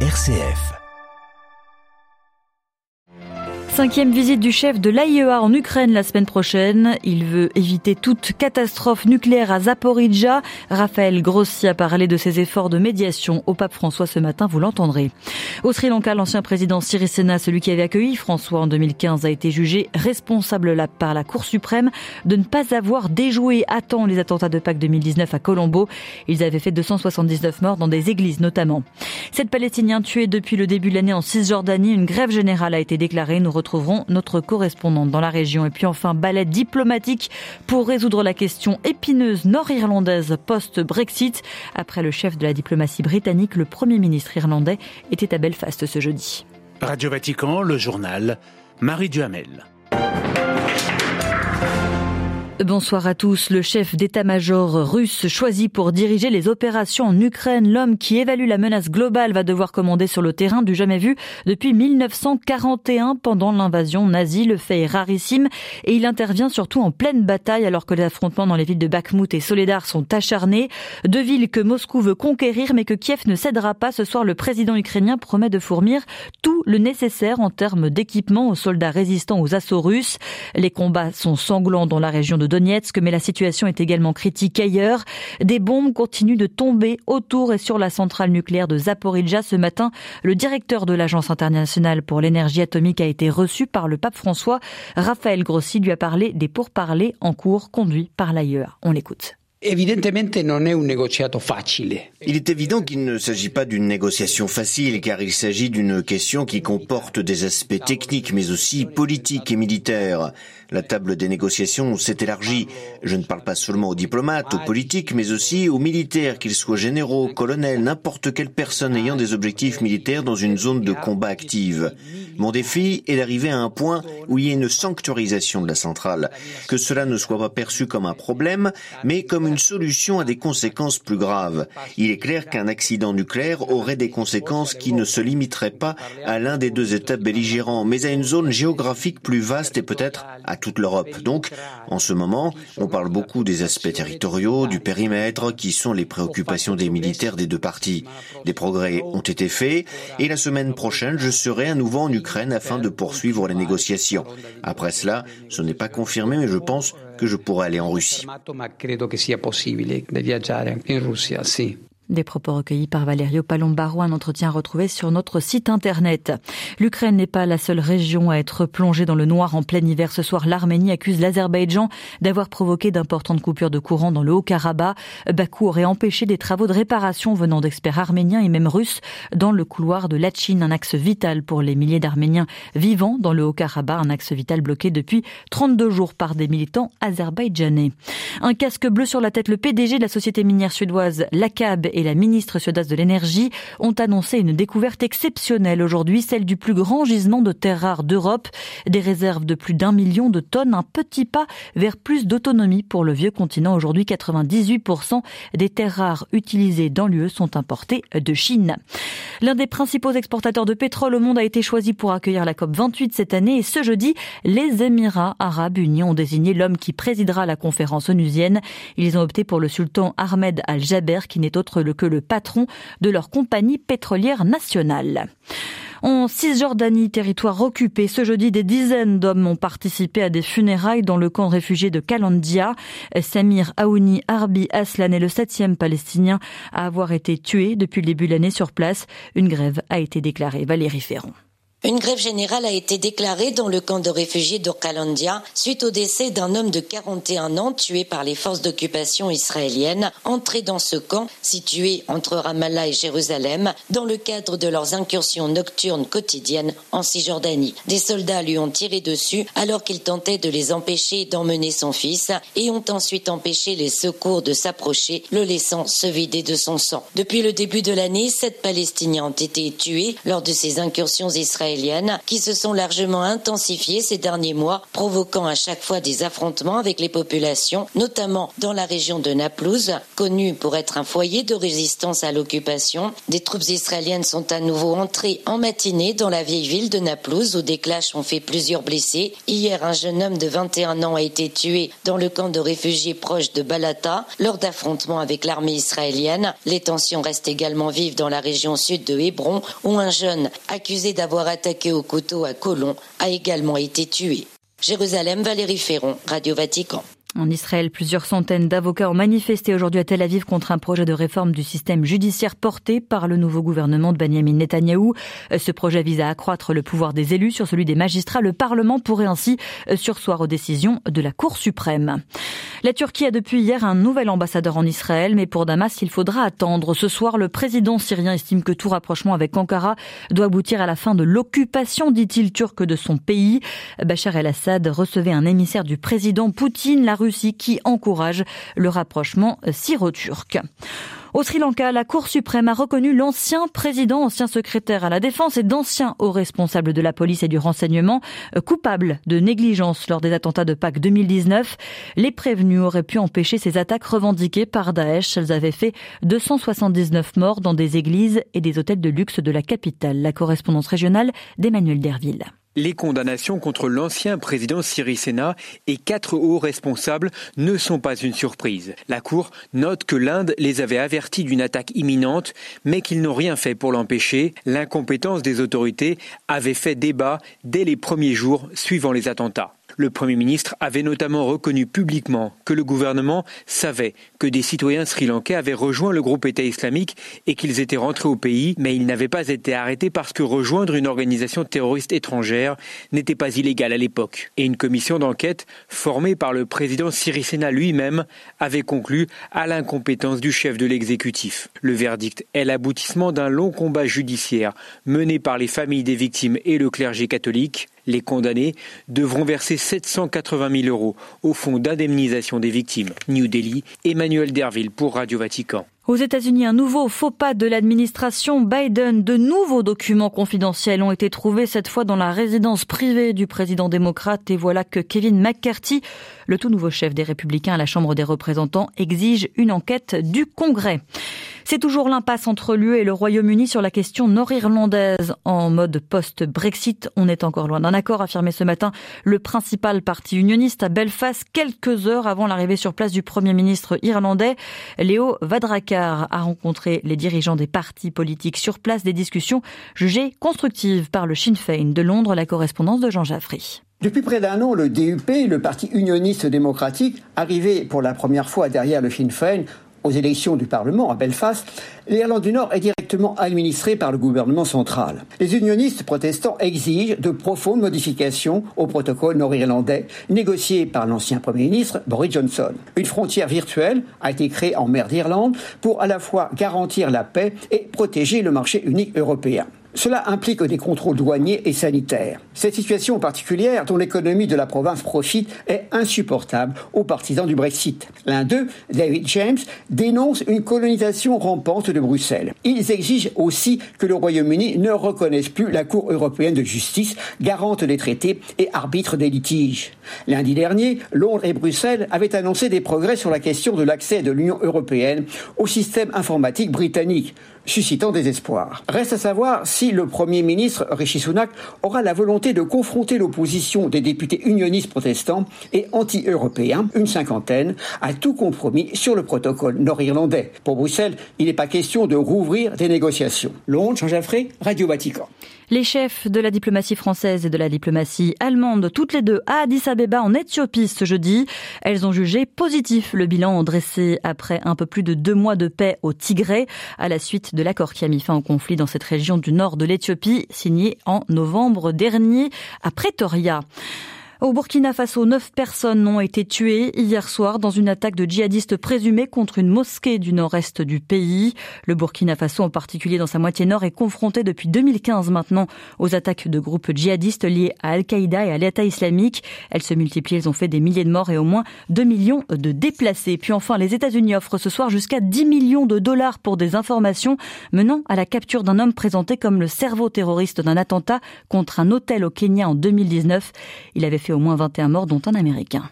RCF. Cinquième visite du chef de l'AIEA en Ukraine la semaine prochaine. Il veut éviter toute catastrophe nucléaire à Zaporizhia. Raphaël Grossi a parlé de ses efforts de médiation au pape François ce matin, vous l'entendrez. Au Sri Lanka, l'ancien président Sirisena, celui qui avait accueilli François en 2015, a été jugé responsable par la Cour suprême de ne pas avoir déjoué à temps les attentats de Pâques 2019 à Colombo. Ils avaient fait 279 morts dans des églises notamment. Sept Palestiniens tués depuis le début de l'année en Cisjordanie. Une grève générale a été déclarée. Nous retrouverons notre correspondante dans la région. Et puis enfin, ballet diplomatique pour résoudre la question épineuse nord-irlandaise post-Brexit. Après le chef de la diplomatie britannique, le Premier ministre irlandais était à Belfast ce jeudi. Radio Vatican, le journal, Marie Duhamel. Bonsoir à tous. Le chef d'état-major russe choisi pour diriger les opérations en Ukraine, l'homme qui évalue la menace globale va devoir commander sur le terrain du jamais vu depuis 1941 pendant l'invasion nazie. Le fait est rarissime et il intervient surtout en pleine bataille alors que les affrontements dans les villes de Bakhmut et Soledar sont acharnés. Deux villes que Moscou veut conquérir mais que Kiev ne cédera pas. Ce soir, le président ukrainien promet de fournir tout le nécessaire en termes d'équipement aux soldats résistants aux assauts russes. Les combats sont sanglants dans la région de Donetsk, mais la situation est également critique ailleurs. Des bombes continuent de tomber autour et sur la centrale nucléaire de Zaporizhia. Ce matin, le directeur de l'Agence internationale pour l'énergie atomique a été reçu par le pape François. Raphaël Grossi lui a parlé des pourparlers en cours conduits par l'ailleurs. On l'écoute. Il est évident qu'il ne s'agit pas d'une négociation facile car il s'agit d'une question qui comporte des aspects techniques mais aussi politiques et militaires. La table des négociations s'est élargie. Je ne parle pas seulement aux diplomates, aux politiques, mais aussi aux militaires, qu'ils soient généraux, colonels, n'importe quelle personne ayant des objectifs militaires dans une zone de combat active. Mon défi est d'arriver à un point où il y ait une sanctuarisation de la centrale, que cela ne soit pas perçu comme un problème, mais comme une solution à des conséquences plus graves. Il est clair qu'un accident nucléaire aurait des conséquences qui ne se limiteraient pas à l'un des deux États belligérants, mais à une zone géographique plus vaste et peut-être à toute l'Europe. Donc, en ce moment, on parle beaucoup des aspects territoriaux, du périmètre, qui sont les préoccupations des militaires des deux parties. Des progrès ont été faits, et la semaine prochaine, je serai à nouveau en Ukraine afin de poursuivre les négociations. Après cela, ce n'est pas confirmé, mais je pense que je pourrai aller en Russie. Des propos recueillis par Valerio Palombaro, un entretien retrouvé sur notre site internet. L'Ukraine n'est pas la seule région à être plongée dans le noir en plein hiver. Ce soir, l'Arménie accuse l'Azerbaïdjan d'avoir provoqué d'importantes coupures de courant dans le Haut-Karabakh. Bakou aurait empêché des travaux de réparation venant d'experts arméniens et même russes dans le couloir de Lachin, un axe vital pour les milliers d'Arméniens vivant dans le Haut-Karabakh, un axe vital bloqué depuis 32 jours par des militants azerbaïdjanais. Un casque bleu sur la tête, le PDG de la société minière suédoise LACAB et la ministre suédoise de l'énergie ont annoncé une découverte exceptionnelle aujourd'hui, celle du plus grand gisement de terres rares d'Europe. Des réserves de plus d'un million de tonnes, un petit pas vers plus d'autonomie pour le vieux continent. Aujourd'hui, 98% des terres rares utilisées dans l'UE sont importées de Chine. L'un des principaux exportateurs de pétrole au monde a été choisi pour accueillir la COP 28 cette année et ce jeudi, les Émirats arabes unis ont désigné l'homme qui présidera la conférence onusienne. Ils ont opté pour le sultan Ahmed Al-Jaber qui n'est autre que le patron de leur compagnie pétrolière nationale. En Cisjordanie, territoire occupé, ce jeudi, des dizaines d'hommes ont participé à des funérailles dans le camp de réfugiés de Kalandia. Samir Aouni Arbi Aslan est le septième palestinien à avoir été tué depuis le début de l'année sur place. Une grève a été déclarée. Valérie Ferron. Une grève générale a été déclarée dans le camp de réfugiés d'Orkalandia suite au décès d'un homme de 41 ans tué par les forces d'occupation israéliennes entré dans ce camp situé entre Ramallah et Jérusalem dans le cadre de leurs incursions nocturnes quotidiennes en Cisjordanie. Des soldats lui ont tiré dessus alors qu'il tentait de les empêcher d'emmener son fils et ont ensuite empêché les secours de s'approcher, le laissant se vider de son sang. Depuis le début de l'année, sept Palestiniens ont été tués lors de ces incursions israéliennes qui se sont largement intensifiées ces derniers mois, provoquant à chaque fois des affrontements avec les populations, notamment dans la région de Naplouse, connue pour être un foyer de résistance à l'occupation. Des troupes israéliennes sont à nouveau entrées en matinée dans la vieille ville de Naplouse où des clashs ont fait plusieurs blessés. Hier, un jeune homme de 21 ans a été tué dans le camp de réfugiés proche de Balata lors d'affrontements avec l'armée israélienne. Les tensions restent également vives dans la région sud de Hébron où un jeune accusé d'avoir attaqué au couteau à Colomb a également été tué. Jérusalem, Valérie Ferron, Radio Vatican. En Israël, plusieurs centaines d'avocats ont manifesté aujourd'hui à Tel Aviv contre un projet de réforme du système judiciaire porté par le nouveau gouvernement de Benjamin Netanyahou. Ce projet vise à accroître le pouvoir des élus sur celui des magistrats. Le Parlement pourrait ainsi sursoir aux décisions de la Cour suprême. La Turquie a depuis hier un nouvel ambassadeur en Israël, mais pour Damas, il faudra attendre. Ce soir, le président syrien estime que tout rapprochement avec Ankara doit aboutir à la fin de l'occupation, dit-il, turque de son pays. Bachar el-Assad recevait un émissaire du président Poutine. La qui encourage le rapprochement syro-turc. Au Sri Lanka, la Cour suprême a reconnu l'ancien président, ancien secrétaire à la défense et d'anciens hauts responsables de la police et du renseignement coupables de négligence lors des attentats de Pâques 2019. Les prévenus auraient pu empêcher ces attaques revendiquées par Daesh. Elles avaient fait 279 morts dans des églises et des hôtels de luxe de la capitale. La correspondance régionale d'Emmanuel Derville. Les condamnations contre l'ancien président Sena et quatre hauts responsables ne sont pas une surprise. La Cour note que l'Inde les avait avertis d'une attaque imminente, mais qu'ils n'ont rien fait pour l'empêcher. L'incompétence des autorités avait fait débat dès les premiers jours suivant les attentats. Le Premier ministre avait notamment reconnu publiquement que le gouvernement savait que des citoyens sri-lankais avaient rejoint le groupe État islamique et qu'ils étaient rentrés au pays, mais ils n'avaient pas été arrêtés parce que rejoindre une organisation terroriste étrangère n'était pas illégal à l'époque. Et une commission d'enquête formée par le président Sirisena lui-même avait conclu à l'incompétence du chef de l'exécutif. Le verdict est l'aboutissement d'un long combat judiciaire mené par les familles des victimes et le clergé catholique. Les condamnés devront verser 780 000 euros au fonds d'indemnisation des victimes. New Delhi, Emmanuel Derville pour Radio Vatican. Aux États-Unis, un nouveau faux pas de l'administration Biden. De nouveaux documents confidentiels ont été trouvés cette fois dans la résidence privée du président démocrate et voilà que Kevin McCarthy, le tout nouveau chef des républicains à la Chambre des représentants, exige une enquête du Congrès. C'est toujours l'impasse entre l'UE et le Royaume-Uni sur la question nord-irlandaise. En mode post-Brexit, on est encore loin d'un accord, affirmé ce matin le principal parti unioniste à Belfast, quelques heures avant l'arrivée sur place du Premier ministre irlandais. Léo A rencontré les dirigeants des partis politiques sur place, des discussions jugées constructives par le Sinn Féin de Londres, la correspondance de Jean Jaffry. Depuis près d'un an, le DUP, le parti unioniste démocratique, arrivé pour la première fois derrière le Sinn Féin, aux élections du Parlement à Belfast, l'Irlande du Nord est directement administrée par le gouvernement central. Les unionistes protestants exigent de profondes modifications au protocole nord-irlandais négocié par l'ancien Premier ministre Boris Johnson. Une frontière virtuelle a été créée en mer d'Irlande pour à la fois garantir la paix et protéger le marché unique européen. Cela implique des contrôles douaniers et sanitaires. Cette situation particulière, dont l'économie de la province profite, est insupportable aux partisans du Brexit. L'un d'eux, David James, dénonce une colonisation rampante de Bruxelles. Ils exigent aussi que le Royaume-Uni ne reconnaisse plus la Cour européenne de justice, garante des traités et arbitre des litiges. Lundi dernier, Londres et Bruxelles avaient annoncé des progrès sur la question de l'accès de l'Union européenne au système informatique britannique suscitant des espoirs. Reste à savoir si le Premier ministre Rishi Sunak aura la volonté de confronter l'opposition des députés unionistes protestants et anti-européens, une cinquantaine, à tout compromis sur le protocole nord-irlandais. Pour Bruxelles, il n'est pas question de rouvrir des négociations. Londres, Jean Jaffré, Radio Vatican. Les chefs de la diplomatie française et de la diplomatie allemande, toutes les deux à Addis Abeba en Éthiopie ce jeudi, elles ont jugé positif le bilan dressé après un peu plus de deux mois de paix au Tigré à la suite de l'accord qui a mis fin au conflit dans cette région du nord de l'Éthiopie signé en novembre dernier à Pretoria. Au Burkina Faso, neuf personnes ont été tuées hier soir dans une attaque de djihadistes présumés contre une mosquée du nord-est du pays. Le Burkina Faso, en particulier dans sa moitié nord, est confronté depuis 2015 maintenant aux attaques de groupes djihadistes liés à Al-Qaïda et à l'État islamique. Elles se multiplient, elles ont fait des milliers de morts et au moins 2 millions de déplacés. Puis enfin, les États-Unis offrent ce soir jusqu'à 10 millions de dollars pour des informations menant à la capture d'un homme présenté comme le cerveau terroriste d'un attentat contre un hôtel au Kenya en 2019. Il avait au moins 21 morts, dont un Américain.